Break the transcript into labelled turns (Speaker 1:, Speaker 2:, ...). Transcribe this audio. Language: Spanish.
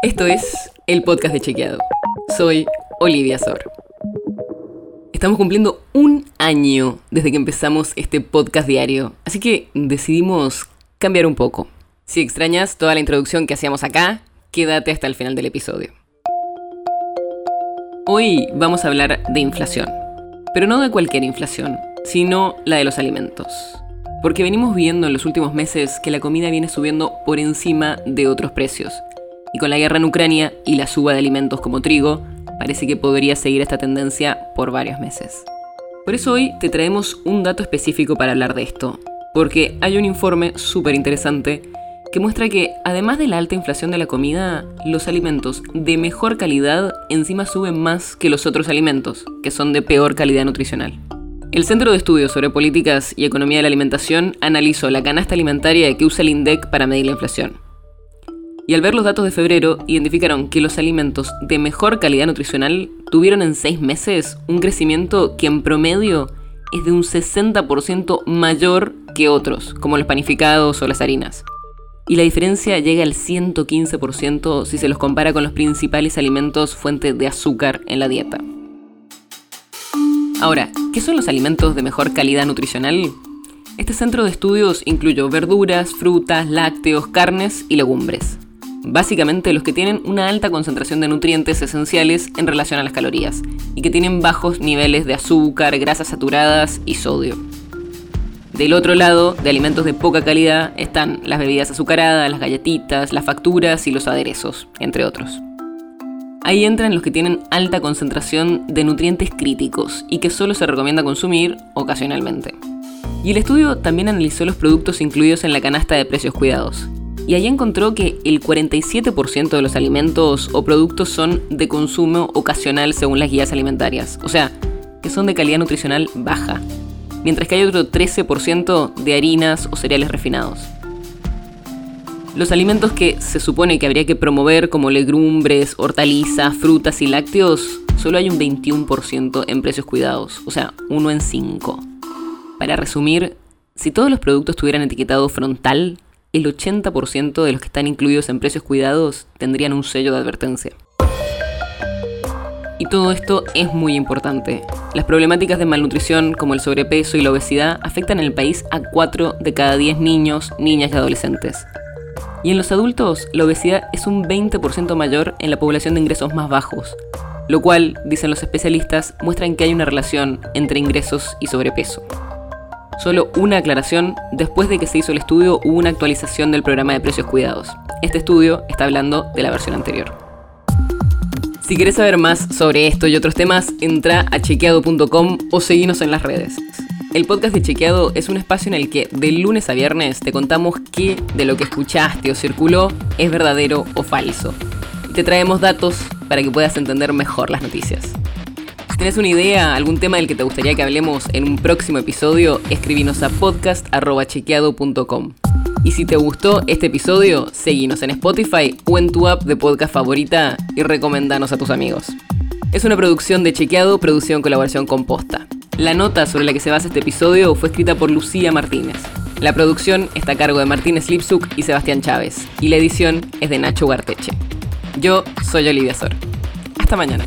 Speaker 1: Esto es el podcast de Chequeado. Soy Olivia Sor. Estamos cumpliendo un año desde que empezamos este podcast diario, así que decidimos cambiar un poco. Si extrañas toda la introducción que hacíamos acá, quédate hasta el final del episodio. Hoy vamos a hablar de inflación, pero no de cualquier inflación, sino la de los alimentos. Porque venimos viendo en los últimos meses que la comida viene subiendo por encima de otros precios. Y con la guerra en Ucrania y la suba de alimentos como trigo, parece que podría seguir esta tendencia por varios meses. Por eso hoy te traemos un dato específico para hablar de esto, porque hay un informe súper interesante que muestra que además de la alta inflación de la comida, los alimentos de mejor calidad encima suben más que los otros alimentos, que son de peor calidad nutricional. El Centro de Estudios sobre Políticas y Economía de la Alimentación analizó la canasta alimentaria que usa el INDEC para medir la inflación. Y al ver los datos de febrero, identificaron que los alimentos de mejor calidad nutricional tuvieron en seis meses un crecimiento que en promedio es de un 60% mayor que otros, como los panificados o las harinas. Y la diferencia llega al 115% si se los compara con los principales alimentos fuente de azúcar en la dieta. Ahora, ¿qué son los alimentos de mejor calidad nutricional? Este centro de estudios incluyó verduras, frutas, lácteos, carnes y legumbres. Básicamente los que tienen una alta concentración de nutrientes esenciales en relación a las calorías y que tienen bajos niveles de azúcar, grasas saturadas y sodio. Del otro lado, de alimentos de poca calidad, están las bebidas azucaradas, las galletitas, las facturas y los aderezos, entre otros. Ahí entran los que tienen alta concentración de nutrientes críticos y que solo se recomienda consumir ocasionalmente. Y el estudio también analizó los productos incluidos en la canasta de precios cuidados. Y ahí encontró que el 47% de los alimentos o productos son de consumo ocasional según las guías alimentarias, o sea, que son de calidad nutricional baja, mientras que hay otro 13% de harinas o cereales refinados. Los alimentos que se supone que habría que promover como legumbres, hortalizas, frutas y lácteos, solo hay un 21% en precios cuidados, o sea, uno en 5. Para resumir, si todos los productos tuvieran etiquetado frontal, el 80% de los que están incluidos en precios cuidados tendrían un sello de advertencia. Y todo esto es muy importante. Las problemáticas de malnutrición como el sobrepeso y la obesidad afectan en el país a 4 de cada 10 niños, niñas y adolescentes. Y en los adultos, la obesidad es un 20% mayor en la población de ingresos más bajos, lo cual, dicen los especialistas, muestran que hay una relación entre ingresos y sobrepeso. Solo una aclaración, después de que se hizo el estudio hubo una actualización del programa de precios cuidados. Este estudio está hablando de la versión anterior. Si quieres saber más sobre esto y otros temas, entra a chequeado.com o seguinos en las redes. El podcast de Chequeado es un espacio en el que de lunes a viernes te contamos qué de lo que escuchaste o circuló es verdadero o falso. Y te traemos datos para que puedas entender mejor las noticias. Si tienes una idea, algún tema del que te gustaría que hablemos en un próximo episodio, escribinos a podcast.chequeado.com. Y si te gustó este episodio, seguinos en Spotify o en tu app de podcast favorita y recomendanos a tus amigos. Es una producción de Chequeado, producción en colaboración con Posta. La nota sobre la que se basa este episodio fue escrita por Lucía Martínez. La producción está a cargo de Martínez Lipsuk y Sebastián Chávez, y la edición es de Nacho Garteche. Yo soy Olivia Sor. Hasta mañana.